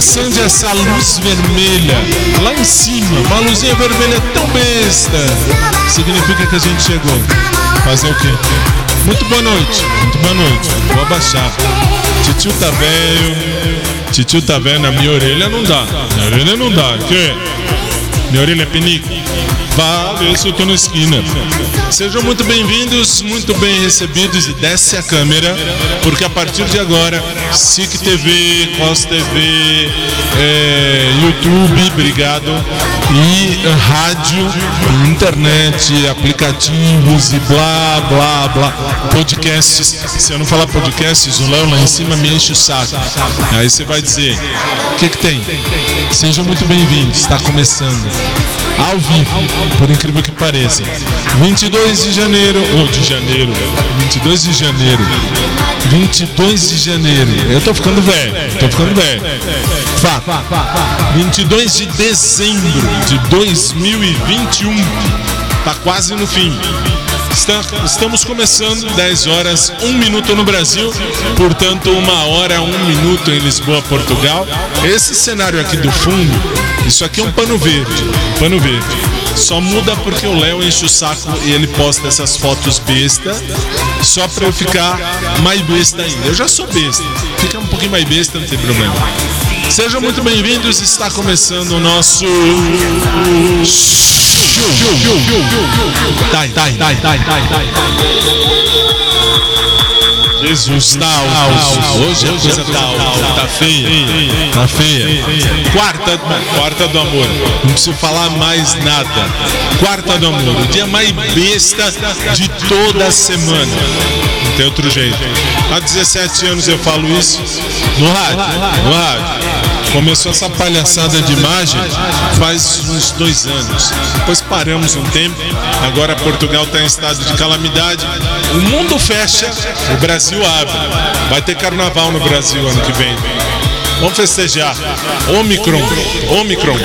Acende essa luz vermelha lá em cima, uma luzinha vermelha tão besta, significa que a gente chegou. Fazer o quê? Muito boa noite, muito boa noite. Vou abaixar. Titio tá velho. Titio tá velho na minha orelha não dá. Minha orelha não dá. Que? Minha orelha é pinico. Vá ver se eu tô na esquina. Sejam muito bem-vindos, muito bem recebidos e desce a câmera, porque a partir de agora, SIC TV, Cos TV, é, YouTube, obrigado, e rádio, internet, aplicativos e blá, blá, blá, podcasts. Se eu não falar podcasts, o Léo lá em cima me enche o saco. Aí você vai dizer, o que que tem? Sejam muito bem-vindos, está começando ao vivo, por incrível que pareça. 22 de janeiro, ou de janeiro, 22 de janeiro, 22 de janeiro. Eu tô ficando velho, tô ficando velho. Fato. 22 de dezembro de 2021. Tá quase no fim. Estamos começando 10 horas, 1 minuto no Brasil, portanto, uma hora, 1 minuto em Lisboa, Portugal. Esse cenário aqui do fundo, isso aqui é um pano verde. Pano verde. Só muda porque o Léo enche o saco e ele posta essas fotos besta, só pra eu ficar mais besta ainda. Eu já sou besta, fica um pouquinho mais besta, não tem problema. Sejam muito bem-vindos, está começando o nosso. Dai, dai, dai, dai, dai, dai. Jesus tal, hoje a coisa tá, tá feia, tá feia. Quarta, quarta do amor, não preciso falar mais nada. Quarta do amor, o dia mais besta de toda a semana. Não tem outro jeito. Há 17 anos eu falo isso no rádio, no rádio. Começou essa palhaçada de imagem faz uns dois anos. Depois paramos um tempo. Agora Portugal está em estado de calamidade. O mundo fecha, o Brasil abre. Vai ter carnaval no Brasil ano que vem. Vamos festejar. Omicron, Omicron,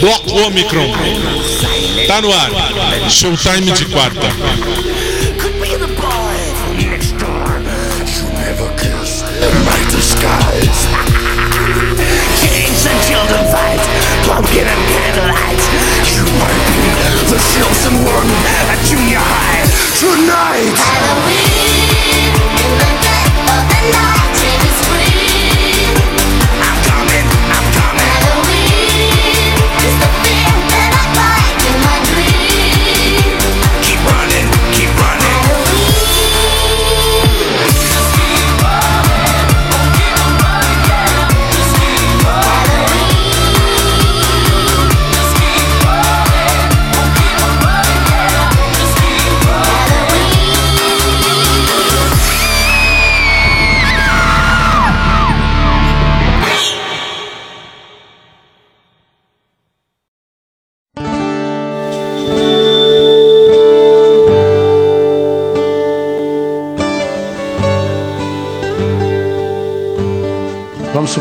Bloco Omicron. Tá no ar. Showtime de quarta. Kings pumpkin and candlelight. You might be the chosen one at junior high tonight. Halloween, in the dead of the night,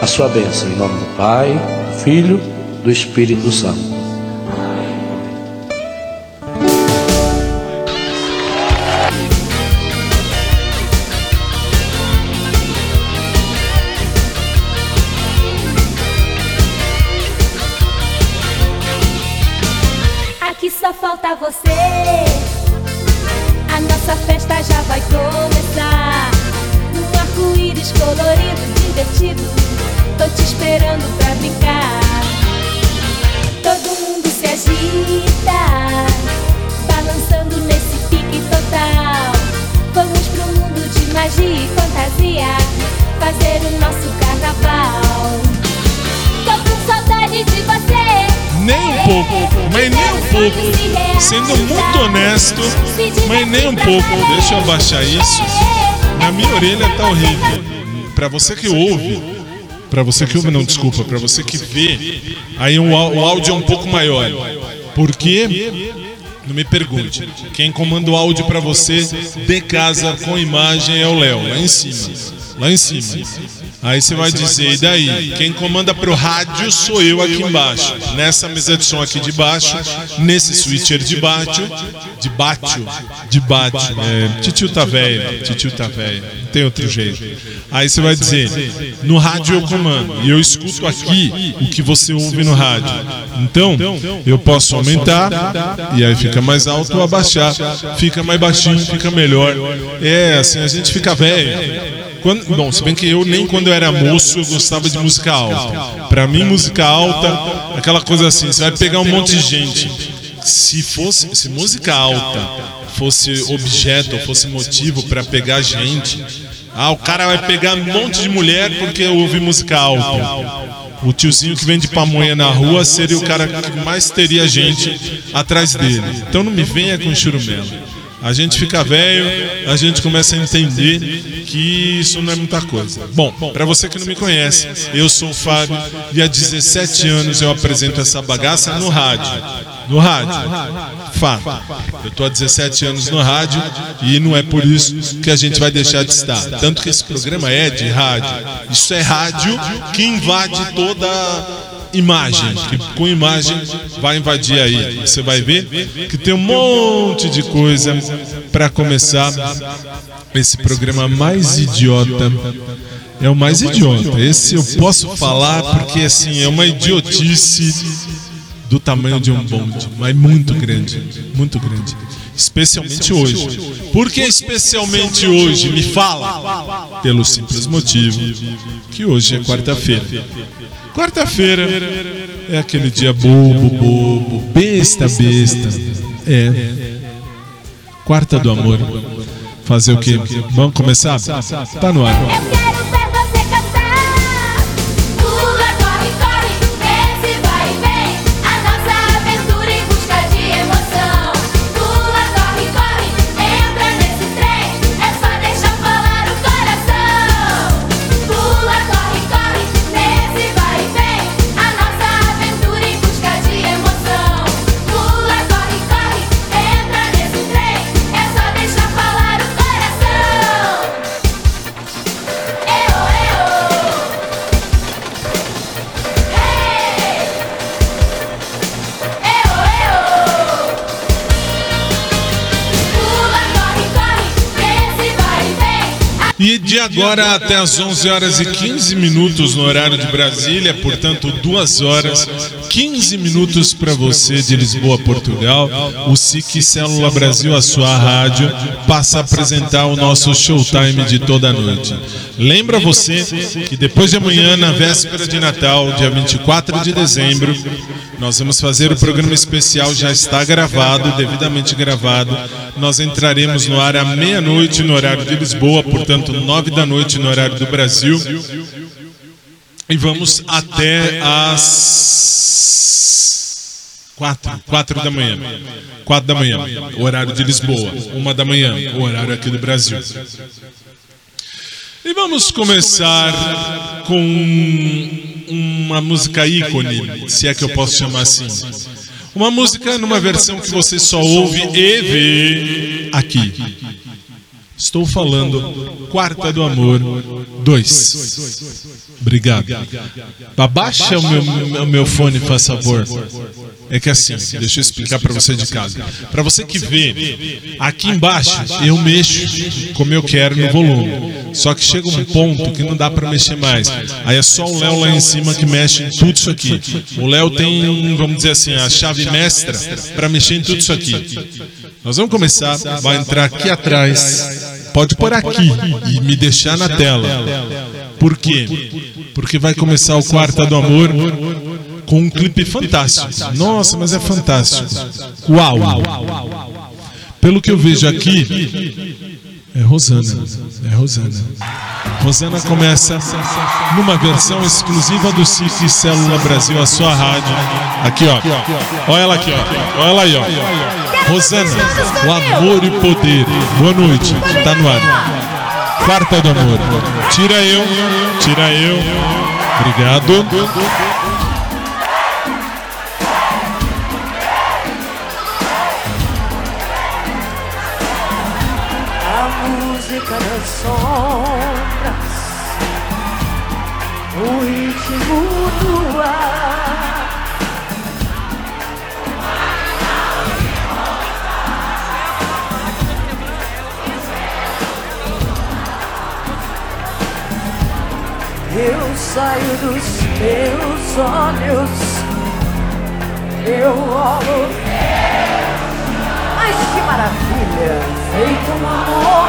a sua bênção em nome do Pai, do Filho, do Espírito Santo. Pouco. Deixa eu abaixar isso. Na minha orelha tá horrível. Pra você que ouve, pra você que ouve, não, desculpa, pra você que vê, aí o, áudio é um pouco maior. Porque, não me pergunte, quem comanda o áudio pra você de casa com imagem é o Léo, lá em cima. Lá em cima. Aí você vai dizer, e daí? Quem comanda pro rádio sou eu aqui embaixo. Nessa mesa de som aqui de baixo, nesse switcher de baixo, de baixo, de baixo. É, titio tá velho, titio tá velho. Tem outro jeito. Aí você vai dizer, no rádio eu comando. E eu escuto aqui o que você ouve no rádio. Então, eu posso aumentar, e aí fica mais alto ou abaixar. Fica mais baixinho, fica melhor. É, assim, a gente fica velho. Quando- bom, se bem que eu nem quando eu era moço eu gostava de música alta. Pra mim, música alta, aquela coisa assim, você vai pegar um monte de gente. Se fosse, se música alta fosse objeto, fosse motivo pra pegar gente, ah, o cara vai pegar um monte de mulher porque ouve música alta. O tiozinho que vende pamonha na rua seria o cara que mais teria gente atrás dele. Então não me venha com churumelo. A gente fica velho, a gente começa a entender que isso não é muita coisa. Bom, para você que não me conhece, eu sou o Fábio e há 17 anos eu apresento essa bagaça no rádio. No rádio. Fato. Eu tô há 17 anos no rádio e não é por isso que a gente vai deixar de estar. Tanto que esse programa é de rádio. Isso é rádio que invade toda imagem, que com imagem vai invadir aí. Você vai ver que tem um monte de coisa para começar esse programa mais idiota. É o mais idiota. Esse eu posso falar porque assim é uma idiotice do tamanho de um bonde, mas muito grande, muito grande. Especialmente hoje. Por que especialmente hoje? Me fala. Pelo simples motivo que hoje é quarta-feira. Quarta-feira é aquele dia bobo, bobo, besta, besta. É. Quarta do amor. Fazer o quê? Vamos começar? Tá no ar. Agora até as 11 horas e 15 minutos no horário de Brasília, portanto, 2 horas 15 minutos para você de Lisboa, Portugal. O SIC Célula Brasil, a sua rádio, passa a apresentar o nosso showtime de toda a noite. Lembra você que depois de amanhã, na véspera de Natal, dia 24 de dezembro, nós vamos fazer o programa especial, já está gravado, devidamente gravado. Nós entraremos no ar à meia-noite no horário de Lisboa, portanto, da noite no horário do Brasil. E vamos até às quatro, quatro da manhã. Quatro da manhã, horário de Lisboa. Uma da manhã, horário aqui do Brasil. E vamos começar com uma música ícone, se é que eu posso chamar assim. Uma música numa versão que você só ouve e vê aqui. Estou falando Quarta do Amor 2. Obrigado. Abaixa o meu, meu fone, faz favor. É que assim, deixa eu explicar para você de casa. Para você que vê, aqui embaixo eu mexo como eu quero no volume. Só que chega um ponto que não dá para mexer mais. Aí é só o Léo lá em cima que mexe em tudo isso aqui. O Léo tem, vamos dizer assim, a chave mestra para mexer em tudo isso aqui. Nós vamos começar, vai entrar aqui atrás, pode pôr aqui e me deixar na tela. Por quê? Porque vai começar o Quarta do Amor com um clipe fantástico. Nossa, mas é fantástico. Uau! Pelo que eu vejo aqui, é Rosana. É Rosana. Rosana começa numa versão exclusiva do SIC Célula Brasil, a sua rádio. Aqui, ó. Olha ela aqui, ó. Olha ela aí, ó. Rosana, o amor e poder. Boa noite. Tá no ar. Quarta do amor. Tira eu, tira eu. Obrigado. Das sombras, o ritmo do ar. Eu saio dos teus olhos, eu olho mas que maravilha! Feito um amor,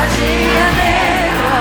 magia negra,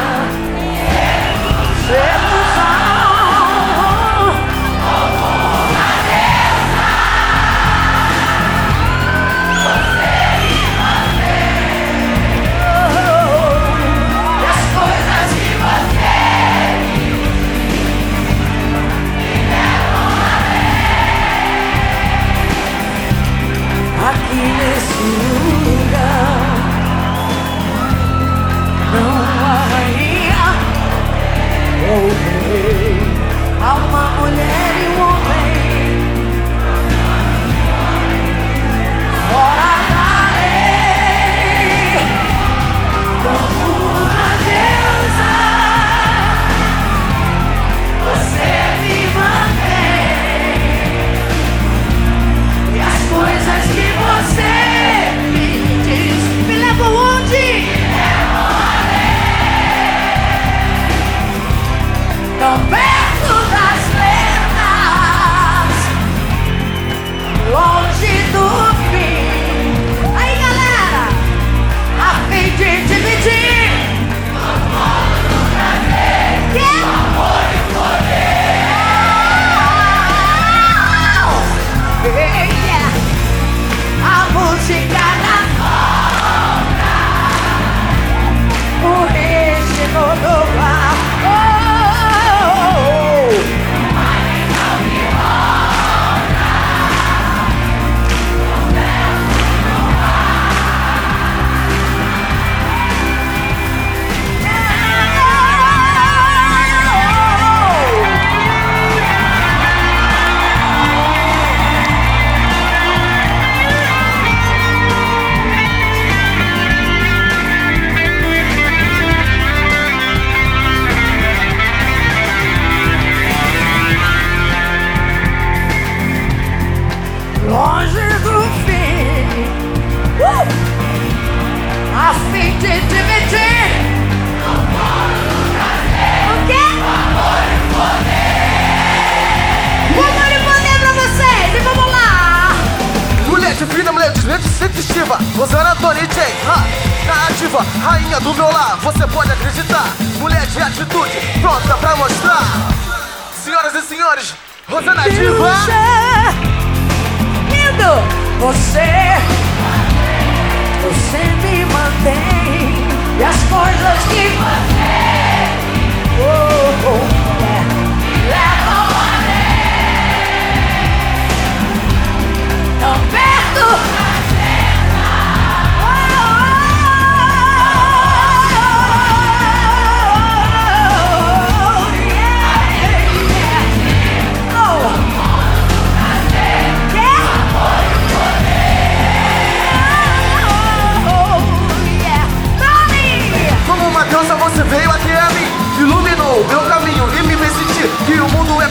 E as coisas que você oh, oh,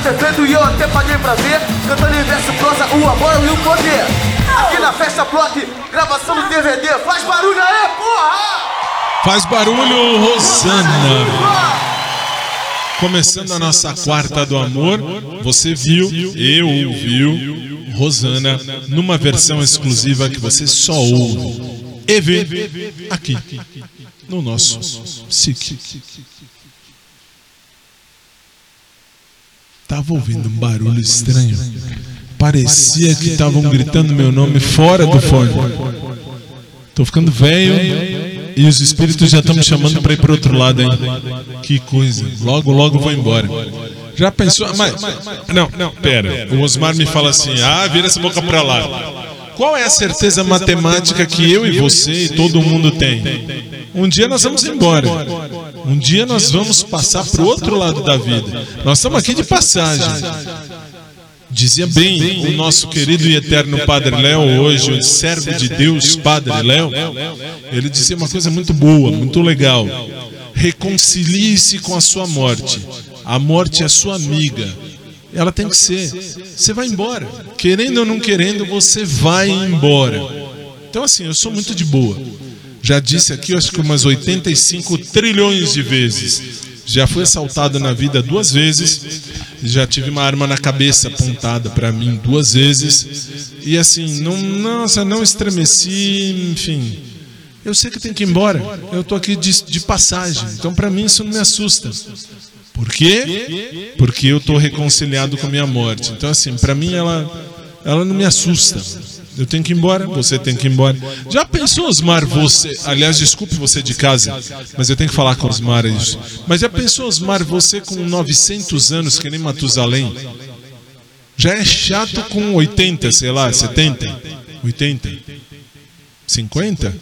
o mundo perfeito e eu até paguei pra ver Cantando em verso prosa, o amor e o poder Aqui na festa Block, gravação do DVD Faz barulho aí, porra! Faz barulho, Rosana. Começando a nossa quarta do amor, você viu, eu ouviu, Rosana, numa versão exclusiva que você só ouve e vê aqui, no nosso SIC. Tava ouvindo um barulho estranho. Parecia que estavam gritando meu nome fora do fone. Tô ficando velho e os espíritos já estão me chamando para ir pro outro lado, hein? Que coisa. Logo, logo vou embora. Já pensou? Mas, não, não, pera. O Osmar me fala assim: ah, vira essa boca pra lá. Qual é a certeza matemática que eu e você e todo mundo tem? Um dia nós vamos embora. Um dia nós vamos passar pro outro lado da vida. Nós estamos aqui de passagem. Dizia bem o nosso querido e eterno Padre Léo, hoje, o servo de Deus, Padre Léo, ele dizia uma coisa muito boa, muito legal. Reconcilie-se com a sua morte. A morte é sua amiga. Ela tem que ser. Você vai embora. Querendo ou não querendo, você vai embora. Então, assim, eu sou muito de boa. Já disse aqui, acho que umas 85 trilhões de vezes. Já fui assaltado na vida duas vezes. Já tive uma arma na cabeça apontada para mim duas vezes. E assim, não, nossa, não estremeci, enfim. Eu sei que tem que ir embora. Eu tô aqui de, de passagem. Então, para mim, isso não me assusta. Por quê? Porque eu tô reconciliado com a minha morte. Então, assim, para mim, ela, ela não me assusta. Eu tenho que ir embora, você tem que ir embora. Já pensou, Osmar, você. Aliás, desculpe você de casa, mas eu tenho que falar com Osmar isso. Mas já pensou, Osmar, você com 900 anos, que nem Matusalém? Já é chato com 80, sei lá, 70, 80, 50?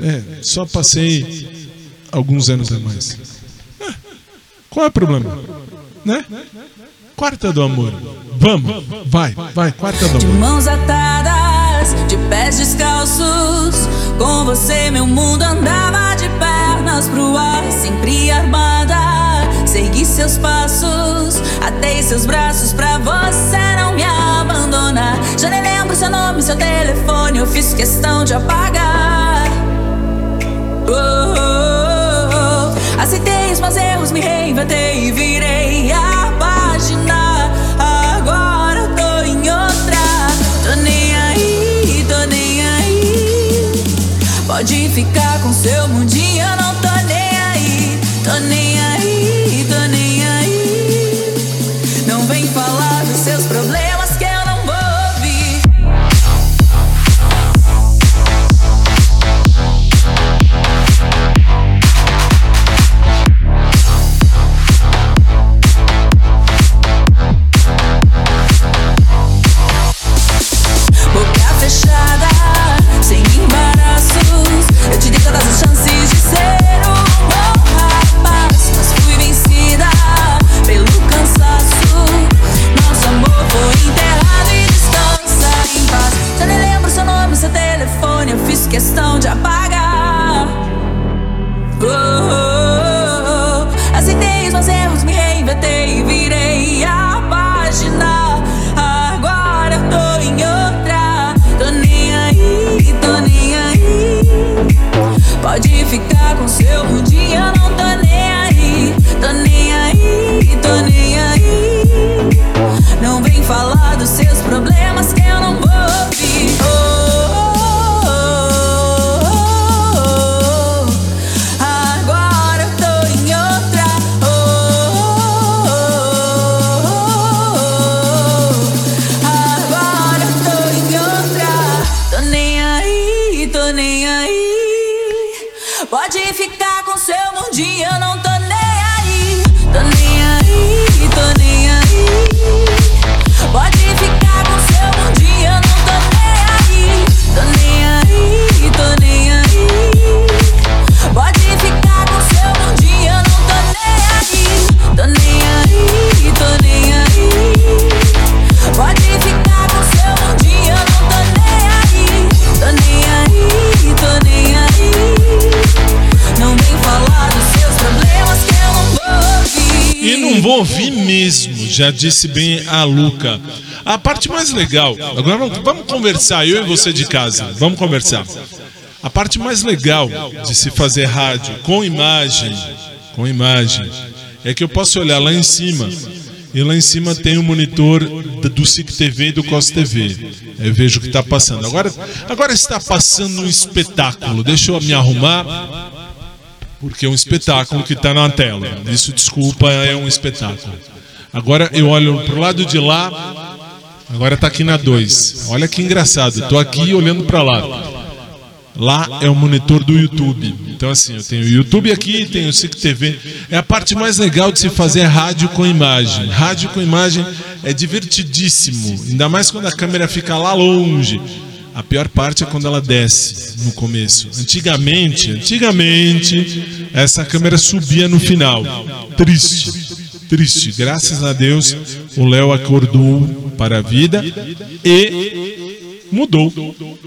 É, só passei alguns anos a mais. Qual é o problema? Né? Quarta do amor. Vamos, vai, vai, quarta do De amor. mãos atadas, de pés descalços. Com você, meu mundo andava de pernas pro ar, sempre armada. Segui seus passos, atei seus braços pra você não me abandonar. Já nem lembro seu nome, seu telefone, eu fiz questão de apagar. Oh. Meus erros, me reinventei e virei a página. Agora eu tô em outra. Tô nem aí, tô nem aí. Pode ficar com seu mundinho, eu não ficar com já disse bem a Luca. A parte mais legal, agora vamos, vamos conversar, eu e você de casa, vamos conversar. A parte mais legal de se fazer rádio com imagem, com imagem, é que eu posso olhar lá em cima e lá em cima tem o monitor d- do SIC TV e do COS TV. Eu vejo o que está passando. Agora, agora está passando um espetáculo. Deixa eu me arrumar porque é um espetáculo que está na tela. Isso, desculpa, é um espetáculo. Agora eu olho pro lado de lá, agora tá aqui na 2. Olha que engraçado, tô aqui olhando para lá. Lá é o monitor do YouTube. Então assim, eu tenho o YouTube aqui, tenho o SIC TV. É a parte mais legal de se fazer rádio com imagem. Rádio com imagem é divertidíssimo, ainda mais quando a câmera fica lá longe. A pior parte é quando ela desce no começo. Antigamente, antigamente, essa câmera subia no final. Triste, triste. Graças a Deus, o Léo acordou para a vida e mudou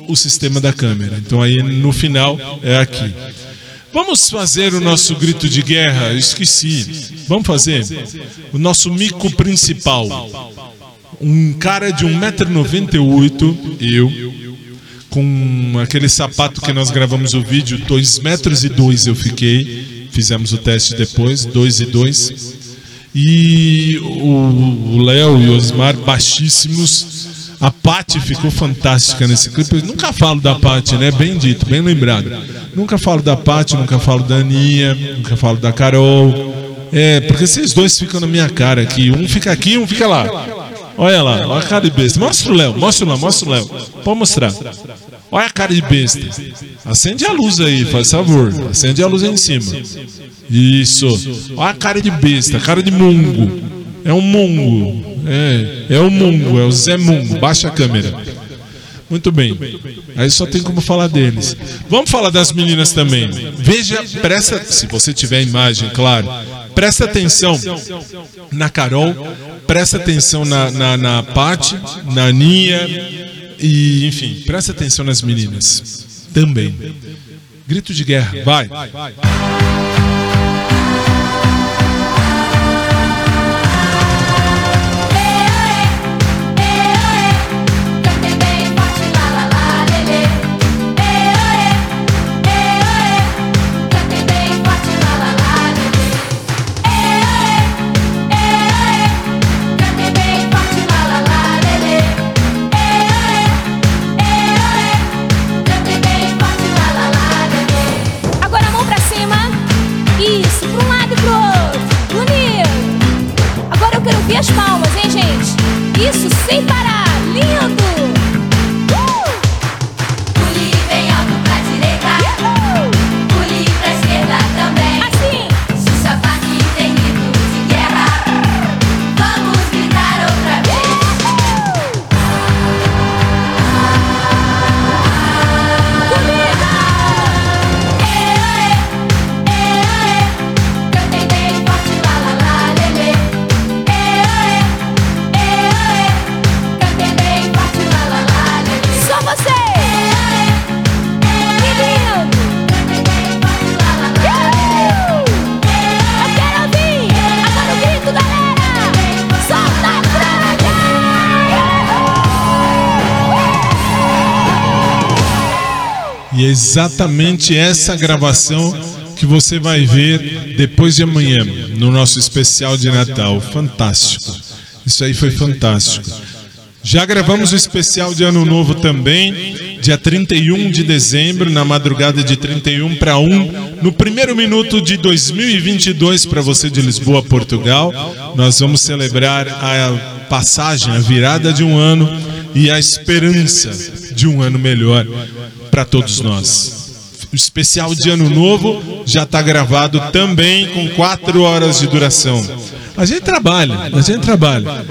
o sistema da câmera. Então aí no final é aqui. Vamos fazer o nosso grito de guerra? Esqueci. Vamos fazer o nosso mico principal. Um cara de 1,98m, eu, com aquele sapato que nós gravamos o vídeo, 2 metros e dois eu fiquei. Fizemos o teste depois, 2 e 2. E o Léo e o Osmar baixíssimos. A Paty ficou fantástica nesse clipe. Eu nunca falo da Paty, né? Bem dito, bem lembrado. Nunca falo da Paty, nunca falo da Aninha, nunca falo da Carol. É, porque esses dois ficam na minha cara aqui. Um fica aqui, um fica lá. Olha lá, olha a cara de besta. Mostra o Léo, mostra lá, mostra o Léo. Pode mostrar. Olha a cara de besta. Acende a luz aí, faz favor. Acende a luz aí em cima. Isso. Olha a cara de besta, cara de mungo. É um mungo. É, é o mungo, é o Zé Mungo. Baixa a câmera. Muito bem. Aí só tem como falar deles. Vamos falar das meninas também. Veja, presta, se você tiver imagem, claro. Presta atenção na Carol, presta atenção na, na, na Paty, na Aninha e, enfim, presta atenção nas meninas também. Grito de guerra, vai. Cantem exatamente essa gravação que você vai ver depois de amanhã, no nosso especial de Natal. Fantástico. Isso aí foi fantástico. Já gravamos o especial de Ano Novo também, dia 31 de dezembro, na madrugada de 31 para 1, no primeiro minuto de 2022 para você de Lisboa, Portugal. Nós vamos celebrar a passagem, a virada de um ano e a esperança de um ano melhor para todos nós. O especial de Ano Novo já está gravado também com quatro horas de duração. A gente trabalha, a gente trabalha.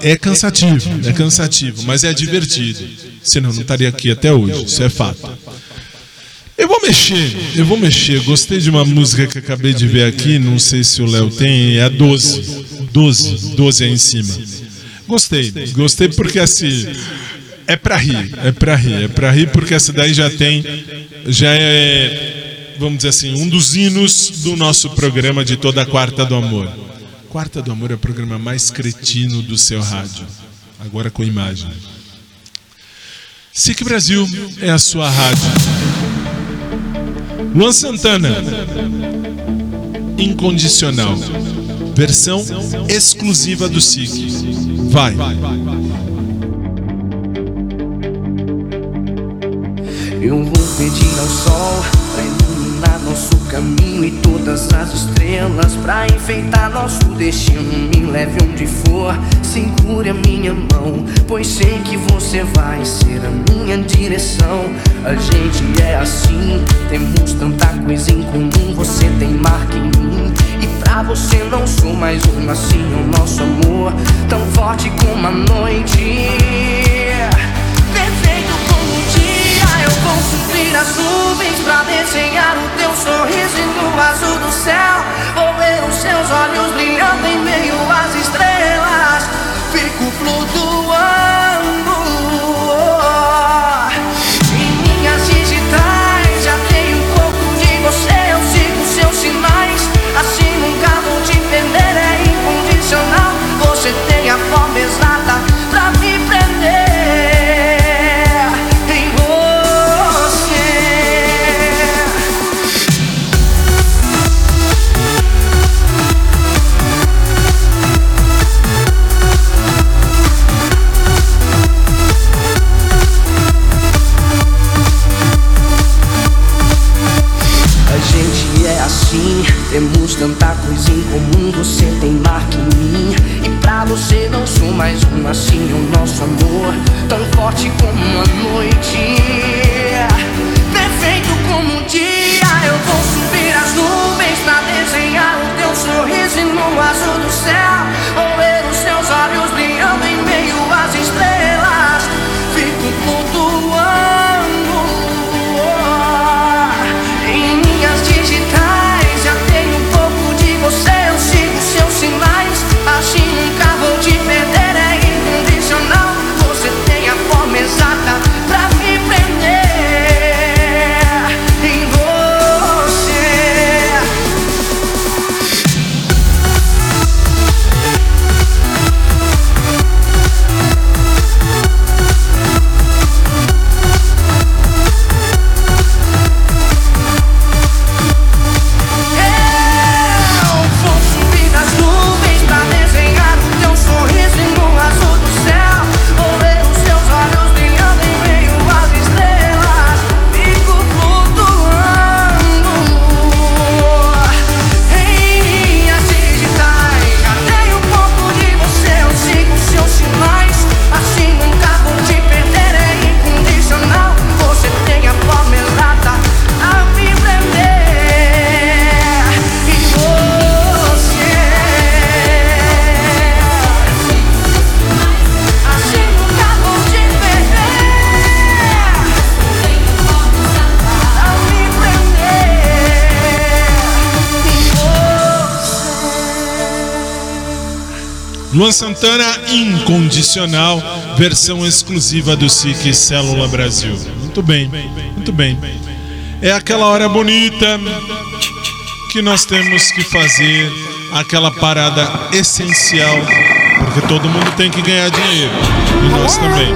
É cansativo, é cansativo, mas é divertido. Senão não estaria aqui até hoje, isso é fato. Eu vou mexer, eu vou mexer. Gostei de uma música que acabei de ver aqui, não sei se o Léo tem, é a 12. 12, 12 aí em cima. Gostei, gostei porque assim. É pra rir, é pra rir, é pra rir porque essa daí já tem. Já é, vamos dizer assim, um dos hinos do nosso programa de toda a Quarta do Amor. Quarta do Amor é o programa mais cretino do seu rádio. Agora com imagem. SIC Brasil é a sua rádio. Luan Santana. Incondicional. Versão exclusiva do SIC. Vai. Eu vou pedir ao sol pra iluminar nosso caminho e todas as estrelas pra enfeitar nosso destino. Me leve onde for, segure a minha mão, pois sei que você vai ser a minha direção. A gente é assim, temos tanta coisa em comum. Você tem marca em mim e pra você não sou mais um. Assim o nosso amor, tão forte como a noite. Eu vou subir as nuvens pra desenhar o teu sorriso e no azul do céu Vou ver os seus olhos brilhando em meio às estrelas. Fico flutuando comum. Você tem marca em mim, e pra você não sou mais um. Assim o nosso amor, tão forte como a noite. Perfeito como um dia, eu vou subir as nuvens pra desenhar o teu sorriso no azul do céu. Luan Santana Incondicional, versão exclusiva do SIC Célula Brasil. Muito bem, muito bem. É aquela hora bonita que nós temos que fazer aquela parada essencial, porque todo mundo tem que ganhar dinheiro e nós também.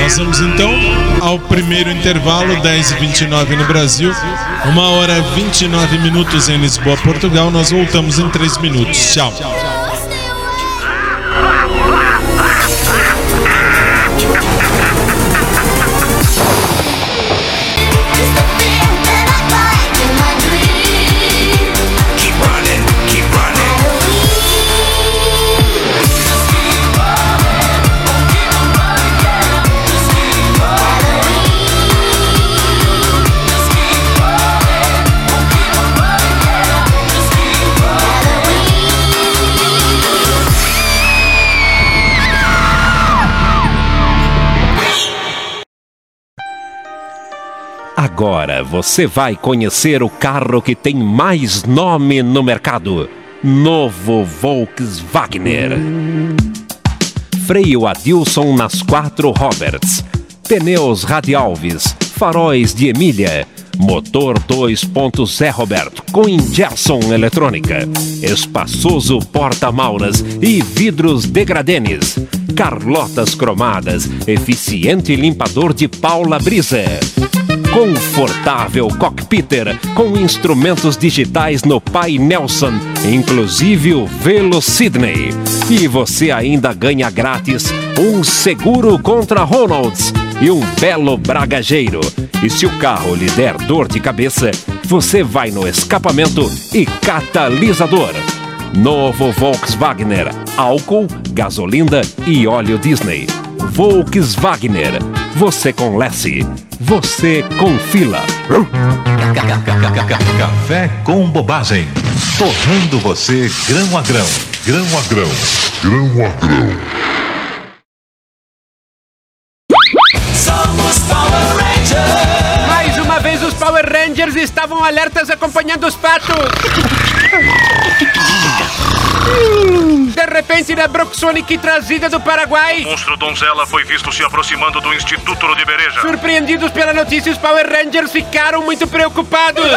Nós vamos então ao primeiro intervalo, 10h29 no Brasil, 1 hora 29 minutos em Lisboa, Portugal. Nós voltamos em 3 minutos. Tchau. Agora você vai conhecer o carro que tem mais nome no mercado. Novo Volkswagen. Freio Adilson nas quatro Roberts. Pneus Radialves. Faróis de Emília. Motor 2.0 Roberto com injeção eletrônica. Espaçoso porta-mauras e vidros degradenes. Carlotas cromadas. Eficiente limpador de Paula Brisa. Confortável cockpiter com instrumentos digitais no Pai Nelson, inclusive o Velo Sydney. E você ainda ganha grátis um seguro contra Ronalds e um belo bragageiro. E se o carro lhe der dor de cabeça, você vai no escapamento e catalisador. Novo Volkswagen, álcool, gasolina e óleo Disney. Volkswagen, você com Lessie, você com fila. Café com bobagem. Torrando você grão a grão. Grão a grão. Grão a grão. Somos Power Rangers. Mais uma vez os Power Rangers estavam alertas acompanhando os patos. De repente, na Broxonic trazida do Paraguai. Monstro Donzela foi visto se aproximando do Instituto Ludibereja. Surpreendidos pela notícia, os Power Rangers ficaram muito preocupados.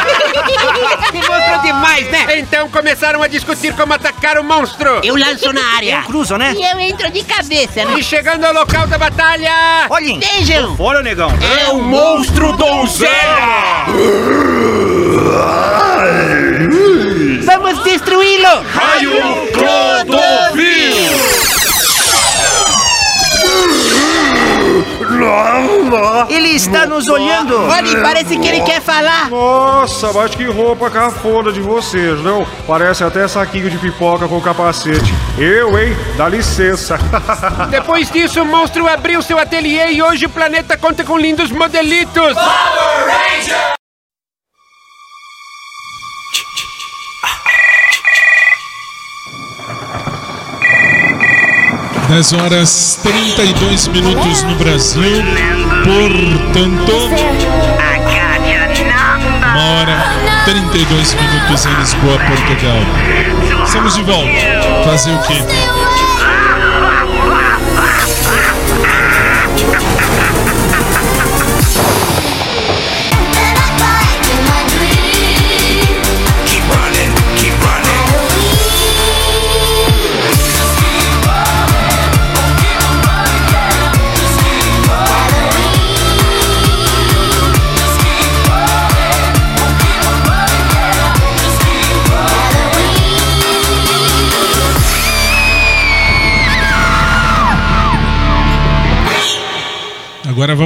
Que monstro demais, né? Então começaram a discutir como atacar o monstro. Eu lanço na área. cruzo, né? E eu entro de cabeça, né? E chegando ao local da batalha. Olhem. Vejam. Fora, negão. É o monstro Donzela! Vamos destruí-lo! Raio Clodovil! Ele está nos olhando. Olhe, parece que ele quer falar. Nossa, mas que roupa cafona de vocês, não? Parece até saquinho de pipoca com capacete. Eu, hein? Dá licença. Depois disso, o monstro abriu seu ateliê e hoje o planeta conta com lindos modelitos. Power Ranger! 10 horas 32 minutos no Brasil. Portanto, uma hora 32 minutos em Lisboa, Portugal. Estamos de volta. Fazer o quê?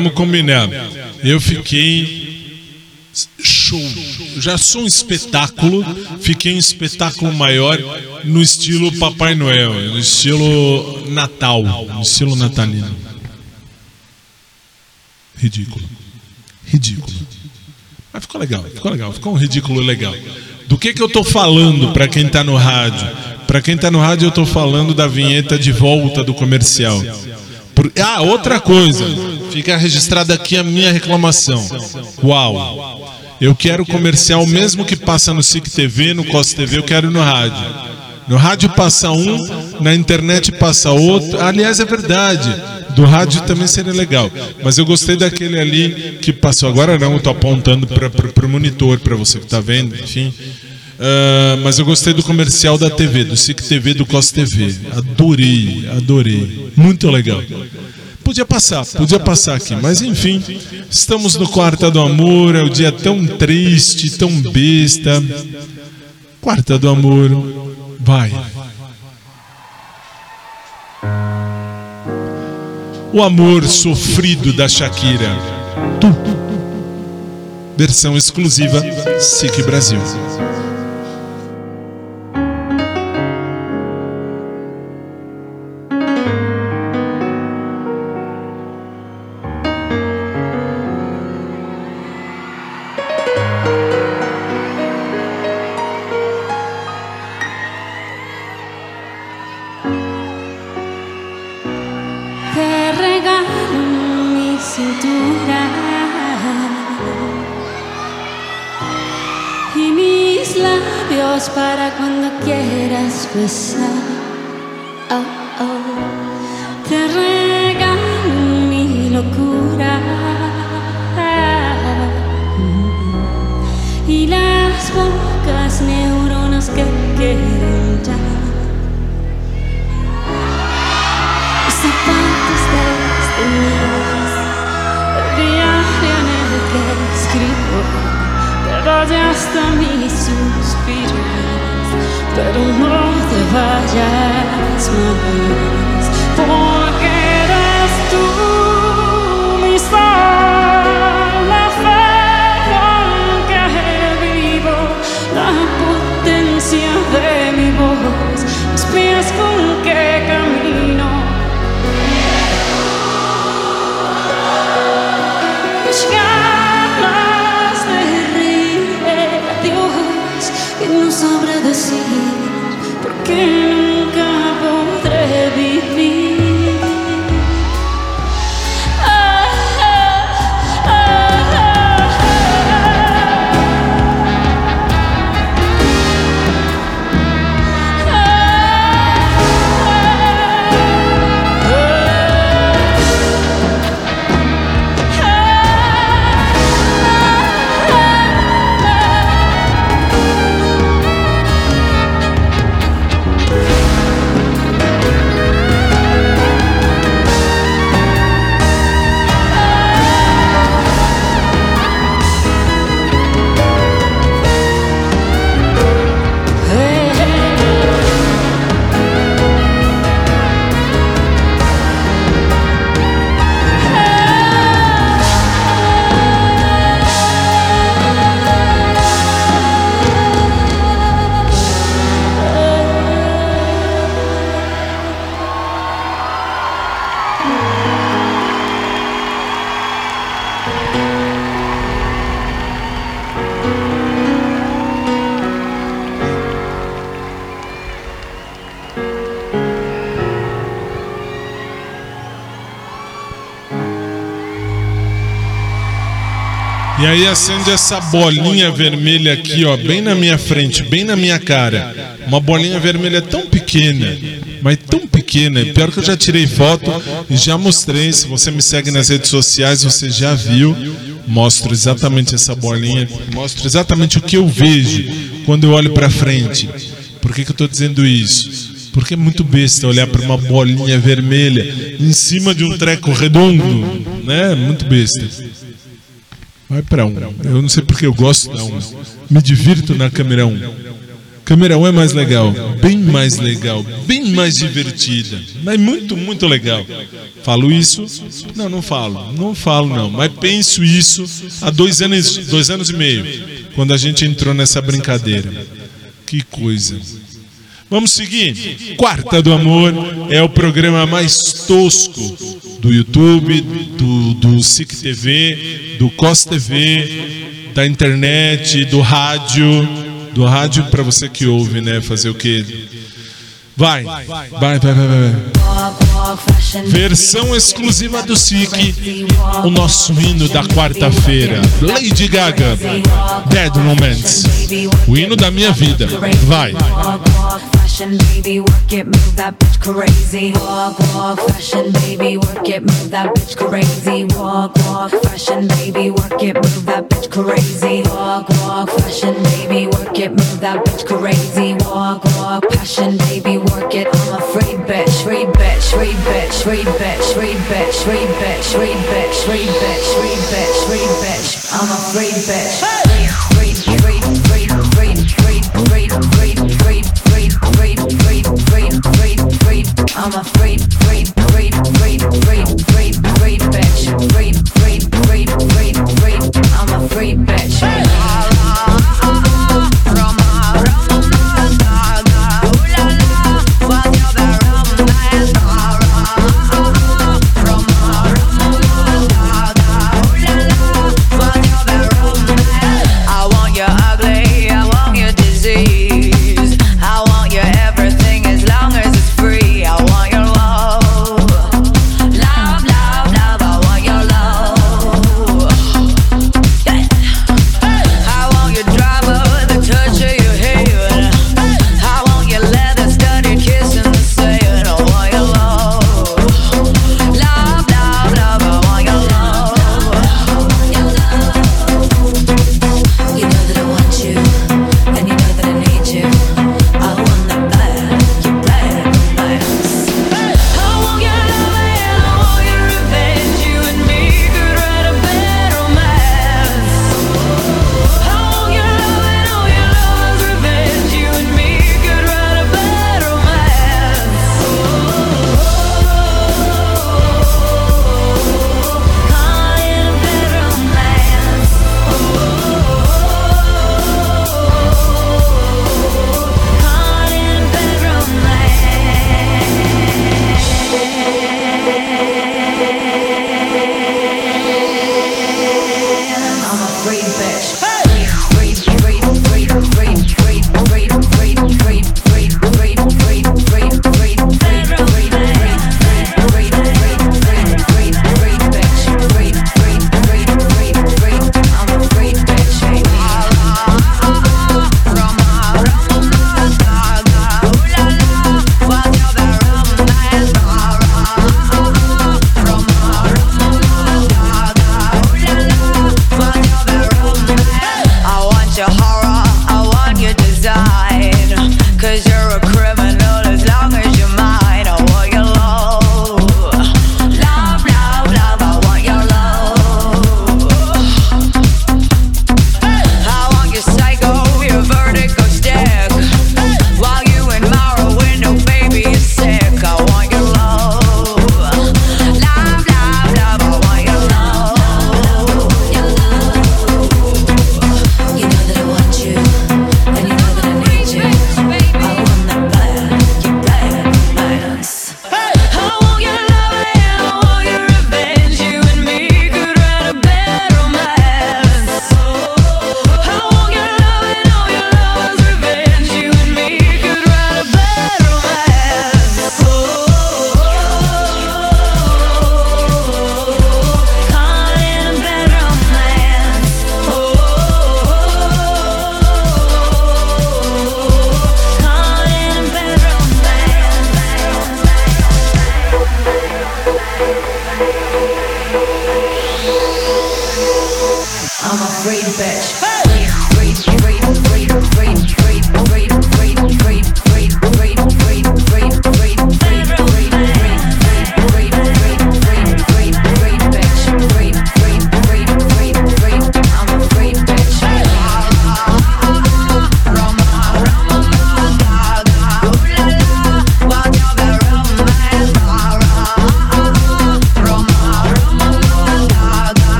Vamos combinar. Eu fiquei show. Já sou um espetáculo, fiquei um espetáculo maior no estilo Papai Noel, no estilo Natal, no estilo natalino. Ridículo. Ridículo. Mas ficou legal, ficou legal, ficou um ridículo legal. Do que que eu tô falando para quem tá no rádio? Para quem tá no rádio eu tô falando da vinheta de volta do comercial. Por- Ah, outra coisa. Fica registrada aqui a minha reclamação. Qual? Eu quero comercial mesmo que passa no SIC TV, no COS TV, eu quero no rádio. No rádio passa um, na internet passa outro. Aliás, é verdade. Do rádio também seria legal. Mas eu gostei daquele ali que passou. Agora não, eu tô apontando para o monitor, para você que tá vendo, enfim. Ah, mas eu gostei do comercial da TV, do SIC TV, do COS TV. Adorei, adorei. Muito legal. Podia passar, podia passar aqui, mas enfim, estamos no Quarta do Amor, é o dia tão triste, tão besta. Quarta do Amor, vai. O amor sofrido da Shakira. Tu. Versão exclusiva SIC Brasil. Y las pocas neuronas que queden ya. Zapatos destinados, diario en el que escribo, te doy hasta mis suspiros, pero no te vayas más, porque eres tú can E aí acende essa bolinha vermelha aqui, ó, bem na minha frente, bem na minha cara. Uma bolinha vermelha tão pequena, mas tão pequena. Pior que eu já tirei foto e já mostrei. Se você me segue nas redes sociais, você já viu. Mostro exatamente essa bolinha, mostro exatamente o que eu vejo quando eu olho para frente. Por que, que eu estou dizendo isso? Porque é muito besta olhar para uma bolinha vermelha em cima de um treco redondo, né? Muito besta. Vai para um. Eu não sei porque eu gosto da um. Me divirto na câmera 1. Câmera 1 é mais legal, bem mais legal, bem mais divertida, mas muito, muito legal. Falo isso? Não, não falo, não falo não, mas penso isso há dois anos, dois anos e meio, quando a gente entrou nessa brincadeira. Que coisa. Vamos seguir. Quarta do Amor é o programa mais tosco do YouTube, do, do SIC TV, do COS TV, da internet, do rádio. Do rádio para você que ouve, né? Fazer o quê? Vai, vai, vai, vai, vai. vai. Versão exclusiva do SIC, o nosso hino da quarta-feira. Lady Gaga, Dead Moments. O hino da minha vida. Vai. Fashion, baby, work it, move that bitch crazy. Walk, walk, fashion, baby, work it, move that bitch crazy. Walk, walk, fashion, baby, work it, move that bitch crazy. Walk, walk, fashion, baby, work it, move that bitch crazy. Walk, walk, passion, baby, work it. I'm a free bitch, free bitch, free bitch, free bitch, free bitch, free bitch, free bitch, free bitch, free bitch, free bitch. I'm a free bitch. Free, I'm a free, bitch. I'm a bitch.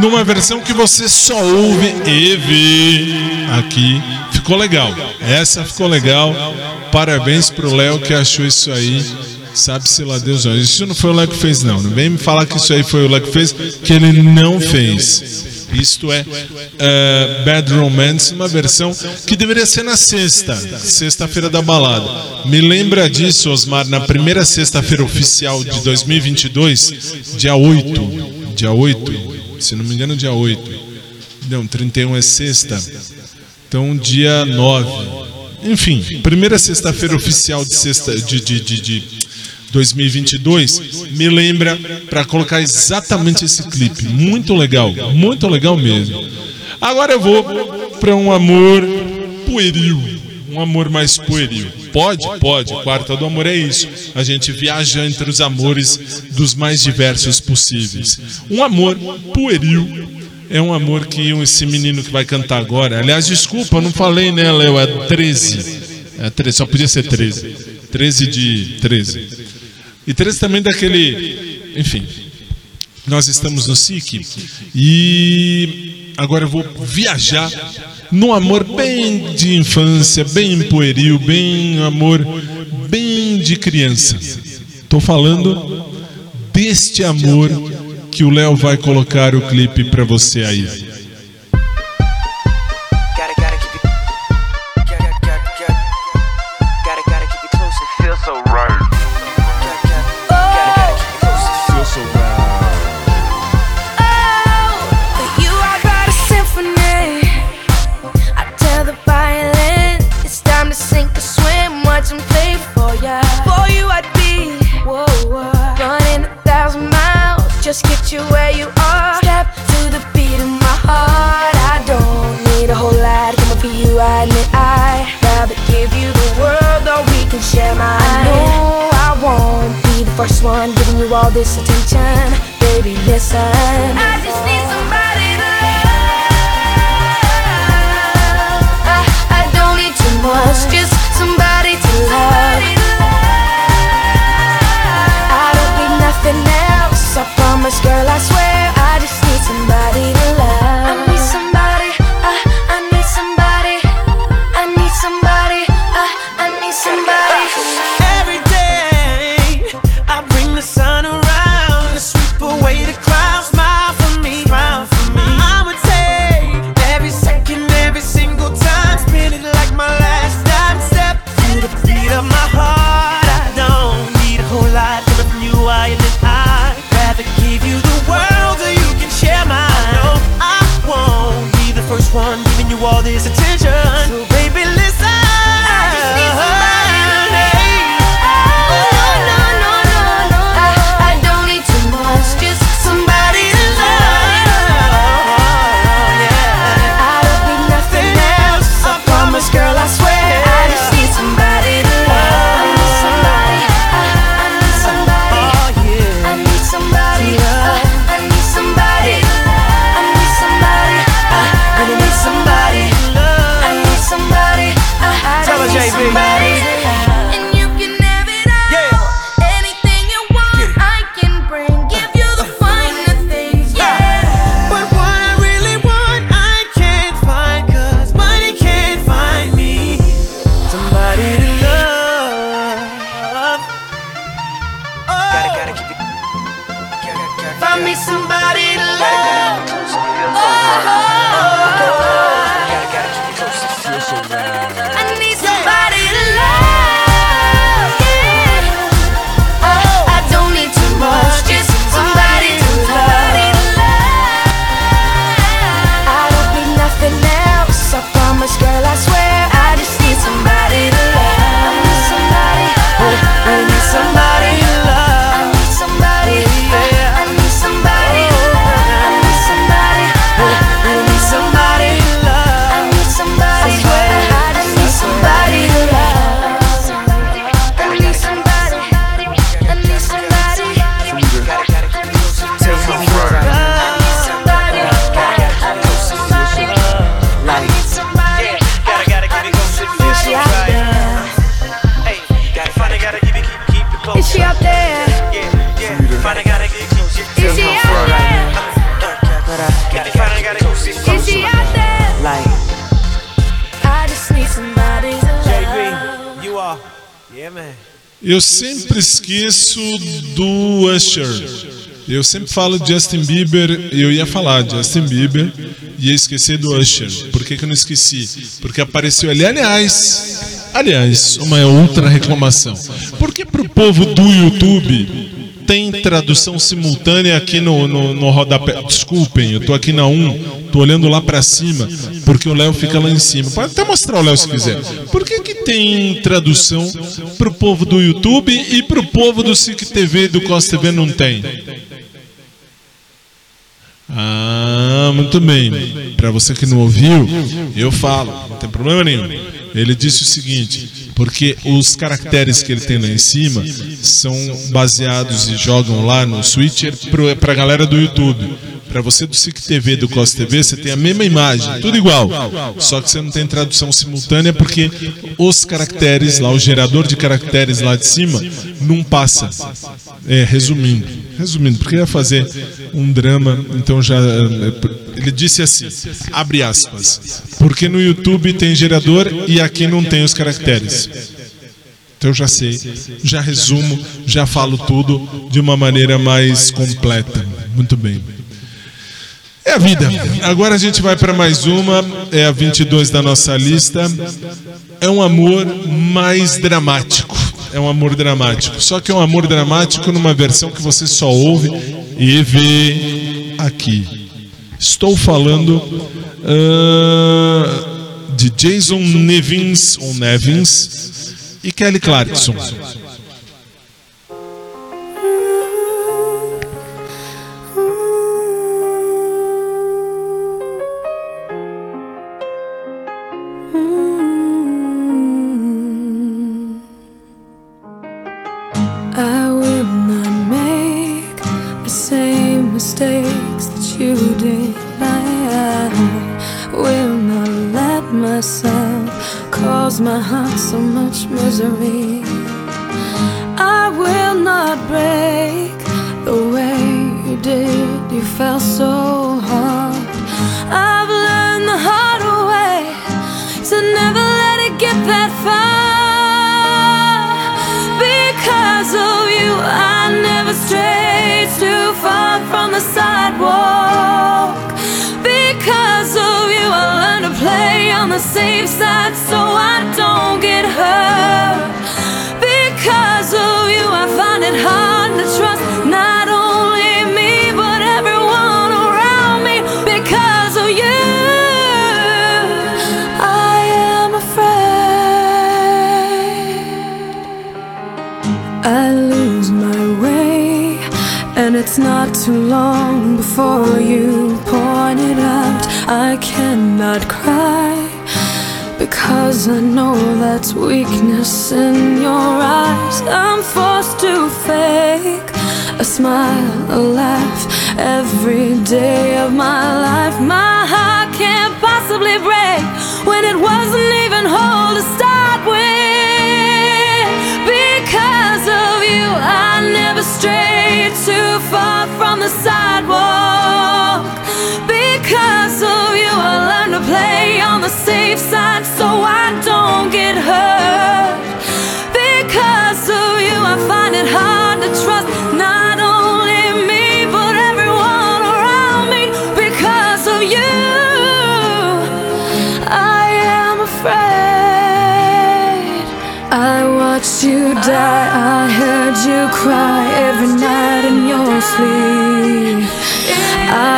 numa versão que você só ouve e vê aqui. Ficou legal. Essa ficou legal. Parabéns pro Léo que achou isso aí. Sabe-se lá Deus não. Isso não foi o Léo que fez, não. Não vem me falar que isso aí foi o Léo que fez, que ele não fez. Isto é uh, Bad Romance, uma versão que deveria ser na sexta, sexta-feira da balada. Me lembra disso, Osmar, na primeira sexta-feira oficial de 2022, dia 8, dia 8 se não me engano, dia 8. Não, 31 é sexta. Então, dia 9. Enfim, primeira sexta-feira oficial de, sexta, de, de, de, de 2022 me lembra para colocar exatamente esse clipe. Muito legal, muito legal mesmo. Agora eu vou para um amor pueril um amor mais pueril. Pode? Pode. Quarta do Amor é isso. A gente viaja entre os amores dos mais diversos possíveis. Um amor pueril é um amor que esse menino que vai cantar agora. Aliás, desculpa, não falei, né, Léo? É 13. É 13, só podia ser 13. 13 de 13. E 13 também daquele. Enfim. Nós estamos no SIC e agora eu vou viajar num amor bem de infância, bem pueril, bem amor, bem de criança. Estou falando deste amor que o Léo vai colocar o clipe para você aí. all this attention, baby, listen. Eu sempre esqueço do Usher. Eu sempre falo Justin Bieber, eu ia falar Justin Bieber e ia esquecer do Usher. Por que, que eu não esqueci? Porque apareceu ali. Aliás, aliás, uma outra reclamação. Por que pro povo do YouTube tem tradução simultânea aqui no, no, no rodapé? Desculpem, eu tô aqui na 1, tô olhando lá pra cima, porque o Léo fica lá em cima. Pode até mostrar o Léo se quiser. Por que, que tem tradução pro povo do YouTube e pro povo do SIC TV e do Costa TV não tem? Ah, muito bem. Para você que não ouviu, eu falo, não tem problema nenhum. Ele disse o seguinte: porque os caracteres que ele tem lá em cima são baseados e jogam lá no switcher para a galera do YouTube. Para você do SIC TV do Costa TV, você tem a mesma imagem, tudo igual. Só que você não tem tradução simultânea porque os caracteres lá, o gerador de caracteres lá de cima, não passa. É, resumindo, resumindo, porque ia fazer um drama, então já. Ele disse assim, abre aspas, porque no YouTube tem gerador e aqui não tem os caracteres. Então eu já sei, já resumo, já falo tudo de uma maneira mais completa. Muito bem. É a vida. Agora a gente vai para mais uma, é a 22 da nossa lista. É um amor mais dramático. É um amor dramático. Só que é um amor dramático numa versão que você só ouve e vê aqui. Estou falando ah, de Jason Nevins ou Nevins e Kelly Clarkson. Safe side so I don't get hurt. Because of you, I find it hard to trust it's not too long before you point it out. I cannot cry because I know that's weakness in your eyes. I'm forced to fake a smile, a laugh every day of my life. My heart can't possibly break when it wasn't even whole to start with. Because of you, I never strayed too far from the sidewalk. Because of you, I learned to play on the safe side so I don't get hurt. Because of you, I find it hard to trust not only me, but everyone around me. Because of you, I am afraid. I watched you die, I heard you cry every night sleep.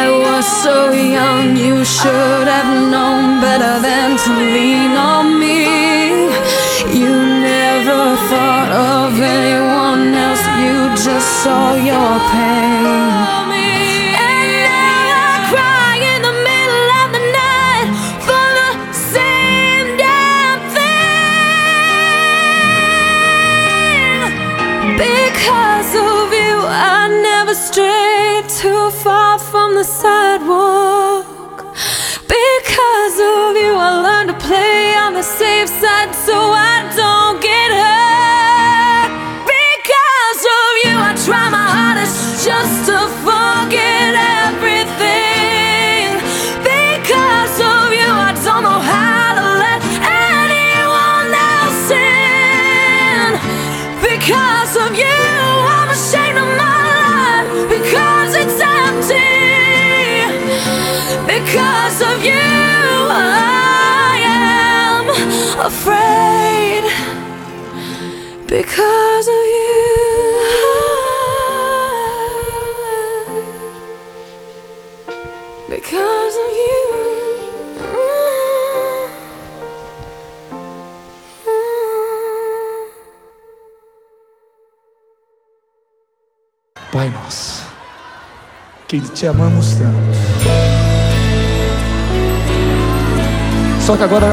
I was so young, you should have known better than to lean on me. You never thought of anyone else, you just saw your pain. The safe side so I don't Because of you. Because of you. Pai nosso, que te amamos tanto. Só que agora,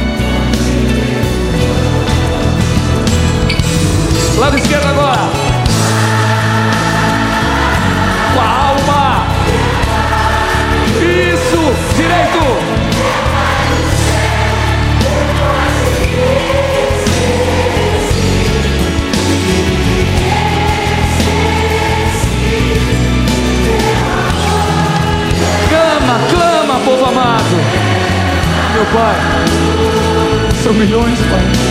Lado esquerdo agora. Com a alma. Isso. Direito. Clama, clama, povo amado. Meu Pai. São milhões, Pai.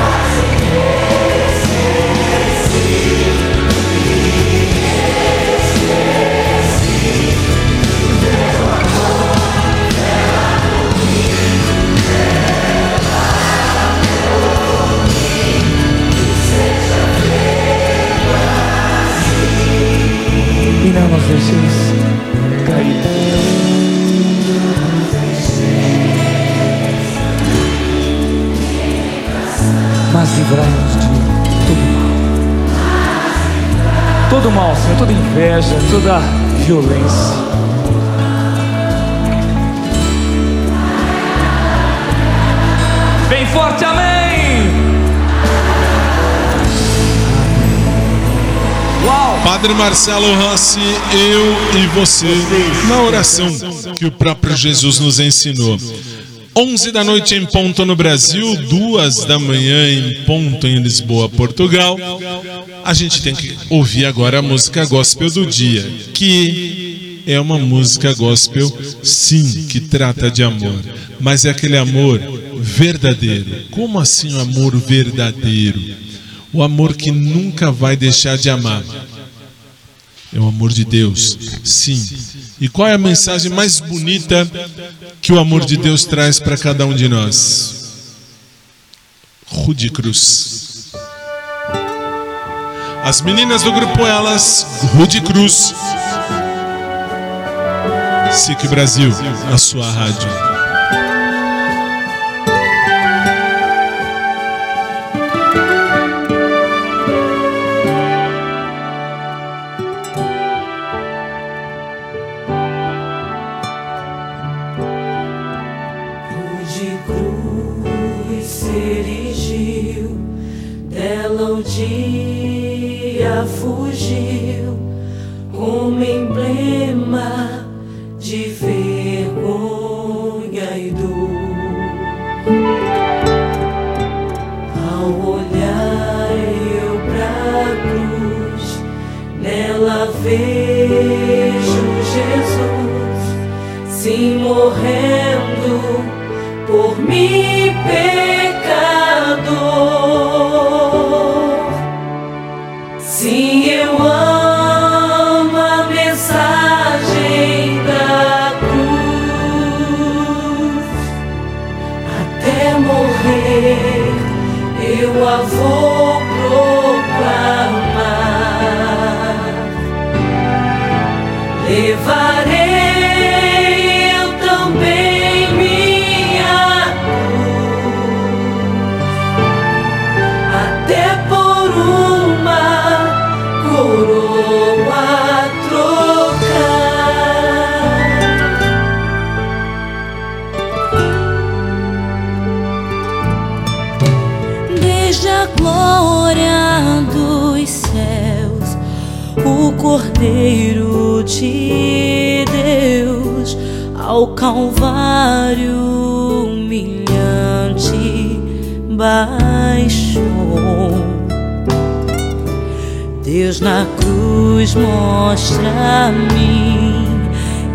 E não nos deixeis cair. Mas livrai-nos de todo mal. Todo mal, Senhor, toda inveja, toda violência. Padre Marcelo Rossi, eu e você, na oração que o próprio Jesus nos ensinou. 11 da noite em ponto no Brasil, 2 da manhã em ponto em Lisboa, Portugal. A gente tem que ouvir agora a música gospel do dia, que é uma música gospel, sim, que trata de amor, mas é aquele amor verdadeiro. Como assim o amor verdadeiro? O amor que nunca vai deixar de amar. É o amor de Deus, sim. E qual é a mensagem mais bonita que o amor de Deus traz para cada um de nós? Rude Cruz. As meninas do grupo Elas, Rude Cruz. SIC Brasil, a sua rádio. morrendo por mim. Calvário humilhante baixou. Deus na cruz mostra a mim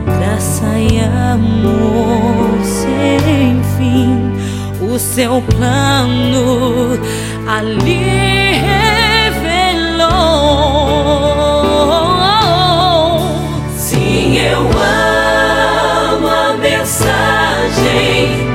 graça e amor sem fim. O seu plano ali revelou. Sim, eu amo. change.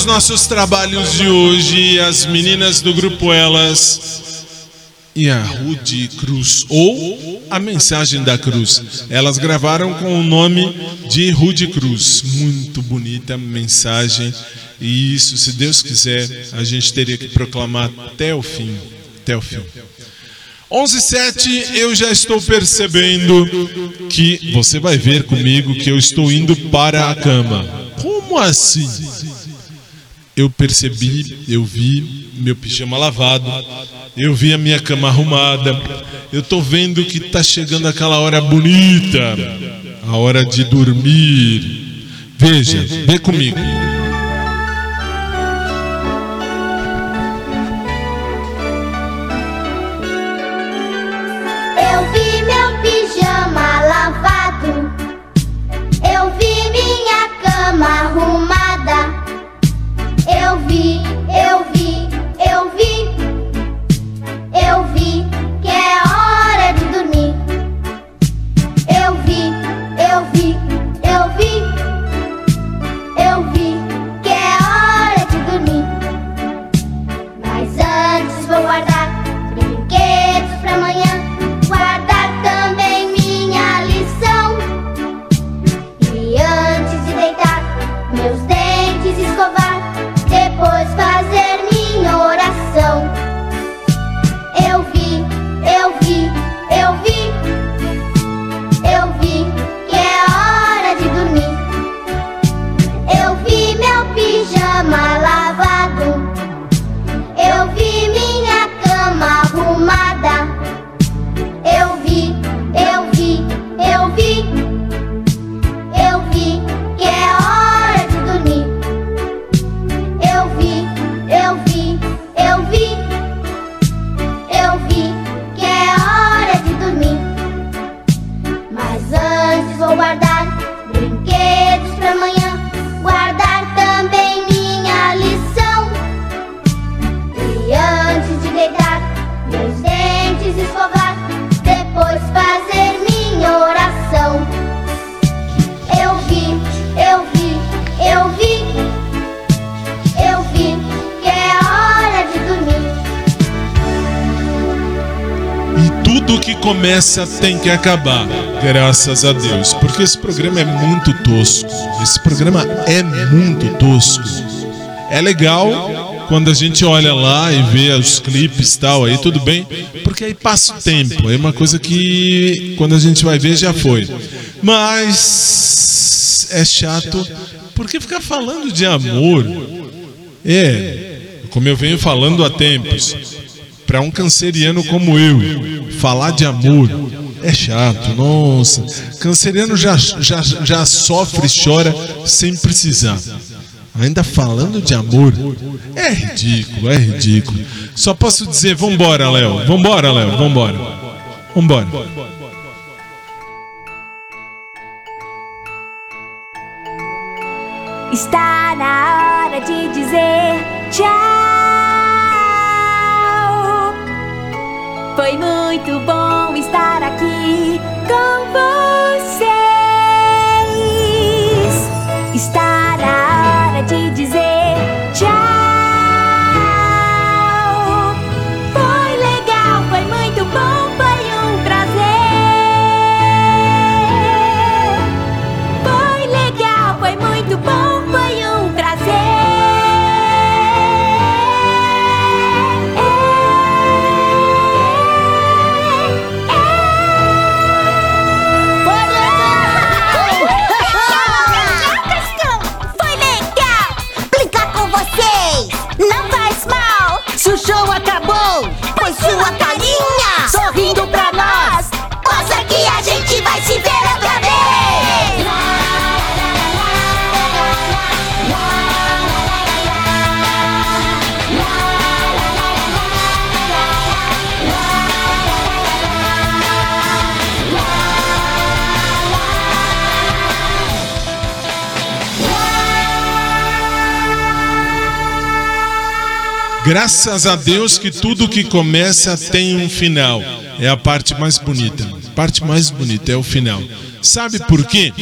Os nossos trabalhos de hoje, as meninas do grupo Elas e a Rude Cruz, ou a Mensagem da Cruz. Elas gravaram com o nome de Rude Cruz. Muito bonita mensagem. E isso, se Deus quiser, a gente teria que proclamar até o fim. Até o fim. 11:07 eu já estou percebendo que você vai ver comigo que eu estou indo para a cama. Como assim? Eu percebi, eu vi meu pijama lavado, eu vi a minha cama arrumada. Eu tô vendo que tá chegando aquela hora bonita, a hora de dormir. Veja, vê comigo. Começa tem que acabar, graças a Deus, porque esse programa é muito tosco. Esse programa é muito tosco. É legal quando a gente olha lá e vê os clipes tal, aí tudo bem, porque aí passa o tempo. É uma coisa que quando a gente vai ver já foi. Mas é chato porque ficar falando de amor é, como eu venho falando há tempos, para um canceriano como eu, falar de amor é chato, nossa. Canceriano já, já, já sofre e chora sem precisar. Ainda falando de amor, é ridículo, é ridículo. Só posso dizer, vambora, Léo, vambora, Léo, vambora. Vambora. Está na hora de dizer tchau. Foi muito bom estar aqui com vocês. Está na Graças a Deus que tudo que começa tem um final. É a parte mais bonita. A parte mais bonita é o final. Sabe por quê?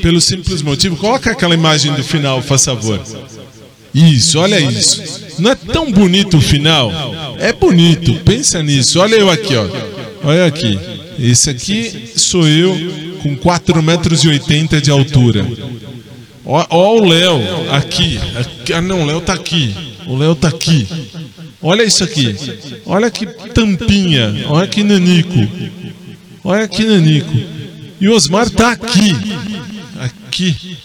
Pelo simples motivo. Coloca aquela imagem do final, faz favor. Isso, olha isso. Não é tão bonito o final? É bonito, pensa nisso. Olha eu aqui, ó. Olha aqui. Esse aqui sou eu com 4,80 metros 80 de altura. Ó o Léo aqui. Ah, não, o Léo tá aqui. O Léo tá aqui. Olha isso aqui. Olha que tampinha. Olha que nanico. Olha que nanico. E o Osmar tá aqui. Aqui.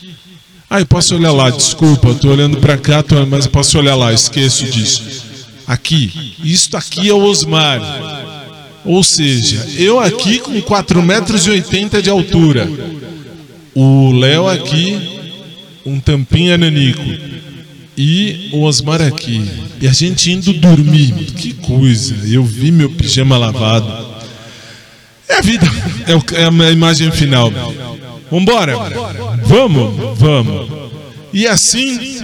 Ah, eu posso olhar lá, desculpa, tô olhando para cá, tô- mas eu posso olhar lá, esqueço disso. Aqui. Isto aqui é o Osmar. Ou seja, eu aqui com 4,80 metros 80 de altura. O Léo aqui, um tampinha nanico. E o Osmar aqui. E a gente indo dormir. Que coisa. Eu vi meu pijama lavado. É a vida. É, é a imagem final. Vambora. Vamos, vamos. E assim.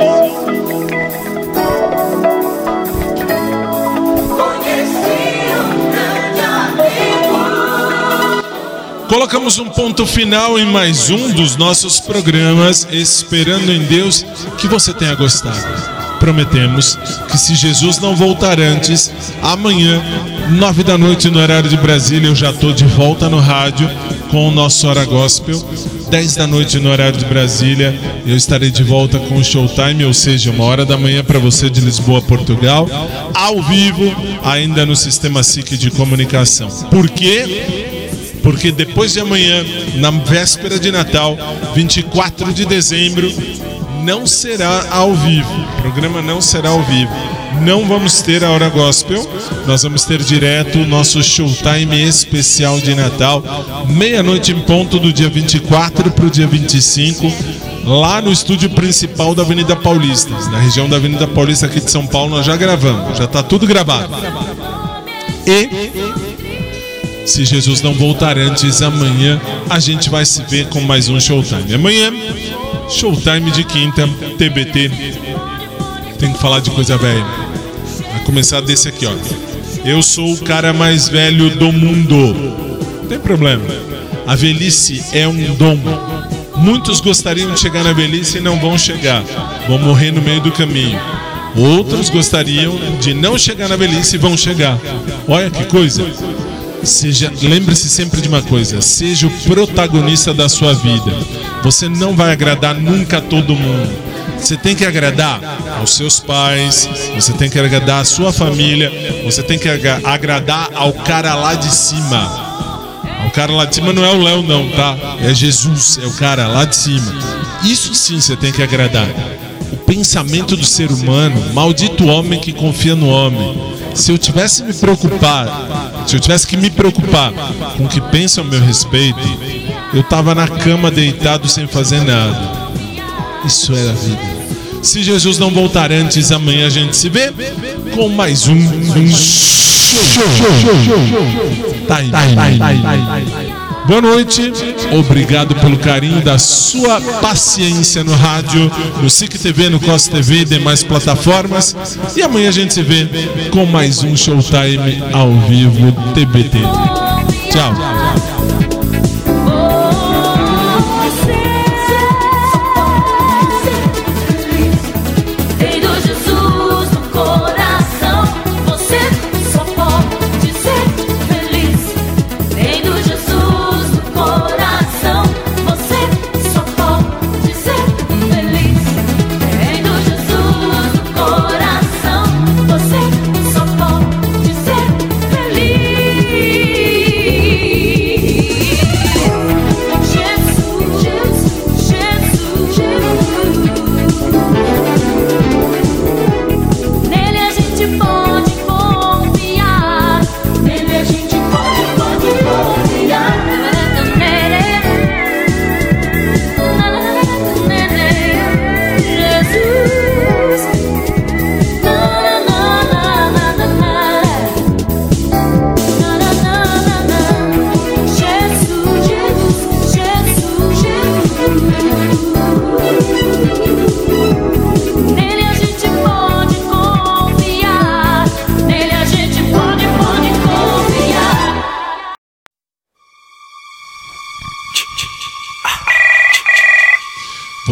Colocamos um ponto final em mais um dos nossos programas, esperando em Deus que você tenha gostado. Prometemos que se Jesus não voltar antes, amanhã, nove da noite no horário de Brasília, eu já estou de volta no rádio com o nosso Hora Gospel. 10 da noite no horário de Brasília, eu estarei de volta com o Showtime, ou seja, uma hora da manhã para você de Lisboa, Portugal, ao vivo, ainda no sistema SIC de comunicação. Por quê? Porque depois de amanhã, na véspera de Natal, 24 de dezembro, não será ao vivo. O programa não será ao vivo. Não vamos ter a hora gospel, nós vamos ter direto o nosso showtime especial de Natal, meia-noite em ponto do dia 24 para o dia 25, lá no estúdio principal da Avenida Paulista. Na região da Avenida Paulista aqui de São Paulo, nós já gravamos, já está tudo gravado. E se Jesus não voltar antes, amanhã a gente vai se ver com mais um Showtime. Amanhã, Showtime de quinta, TBT. Tem que falar de coisa velha. Vai começar desse aqui, ó. Eu sou o cara mais velho do mundo. Não tem problema. A velhice é um dom. Muitos gostariam de chegar na velhice e não vão chegar. Vão morrer no meio do caminho. Outros gostariam de não chegar na velhice e vão chegar. Olha que coisa. Seja, lembre-se sempre de uma coisa: seja o protagonista da sua vida. Você não vai agradar nunca a todo mundo. Você tem que agradar aos seus pais, você tem que agradar à sua família, você tem que agra- agradar ao cara lá de cima. O cara lá de cima não é o Léo, não, tá? É Jesus, é o cara lá de cima. Isso sim você tem que agradar. O pensamento do ser humano, maldito homem que confia no homem. Se eu tivesse me preocupar, se eu tivesse que me preocupar com o que pensam a meu respeito, eu tava na cama deitado sem fazer nada. Isso era a vida. Se Jesus não voltar antes, amanhã a gente se vê com mais um, um show. Time. Boa noite, obrigado pelo carinho da sua paciência no rádio, no SIC TV, no COS TV e demais plataformas. E amanhã a gente se vê com mais um Showtime ao vivo TBT. Tchau.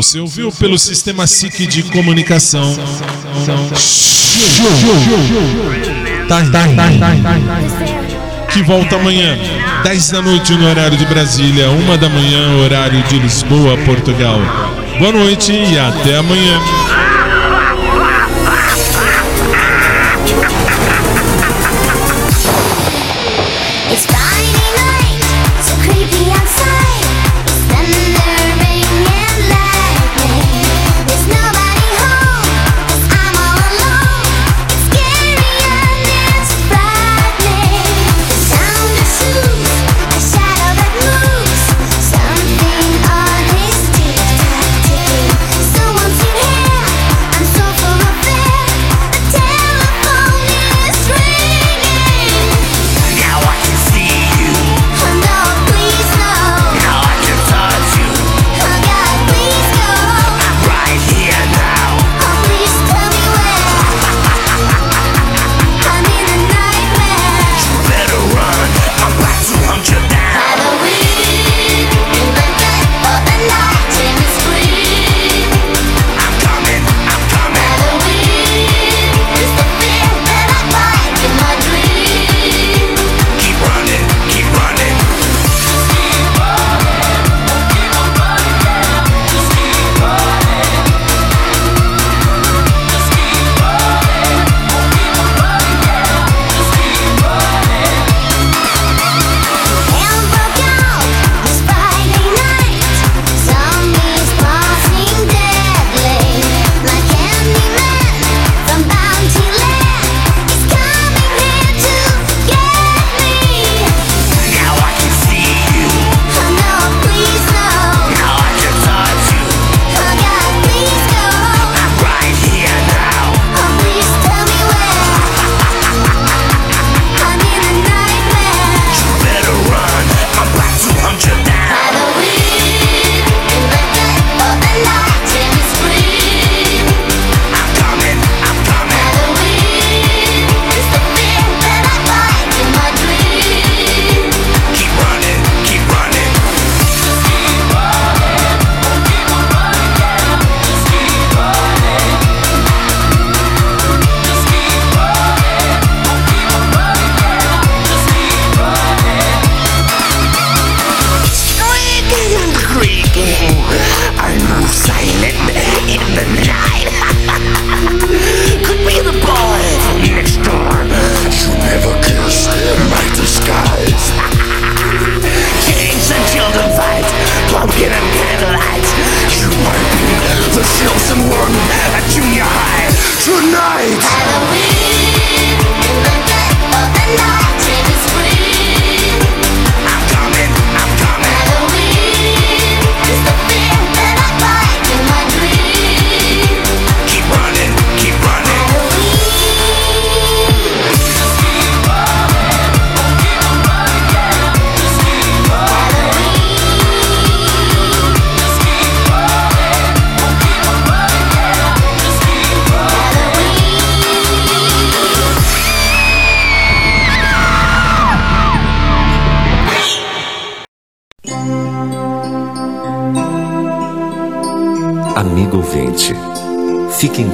Você ouviu pelo sistema SIC de comunicação. Tá tá, tá, que volta amanhã, 10 da noite no horário de Brasília, 1 da manhã, horário de Lisboa, Portugal. Boa noite e até amanhã.